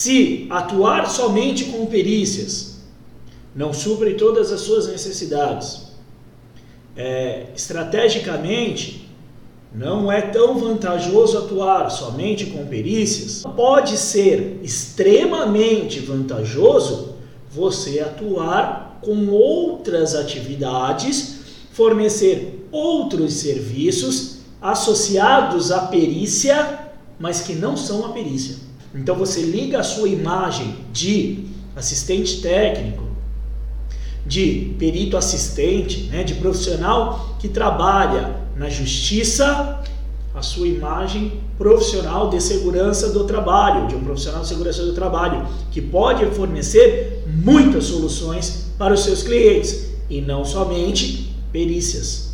Se atuar somente com perícias não supre todas as suas necessidades, é, estrategicamente não é tão vantajoso atuar somente com perícias. Pode ser extremamente vantajoso você atuar com outras atividades, fornecer outros serviços associados à perícia, mas que não são a perícia. Então você liga a sua imagem de assistente técnico, de perito assistente, né, de profissional que trabalha na justiça, a sua imagem profissional de segurança do trabalho, de um profissional de segurança do trabalho, que pode fornecer muitas soluções para os seus clientes e não somente perícias.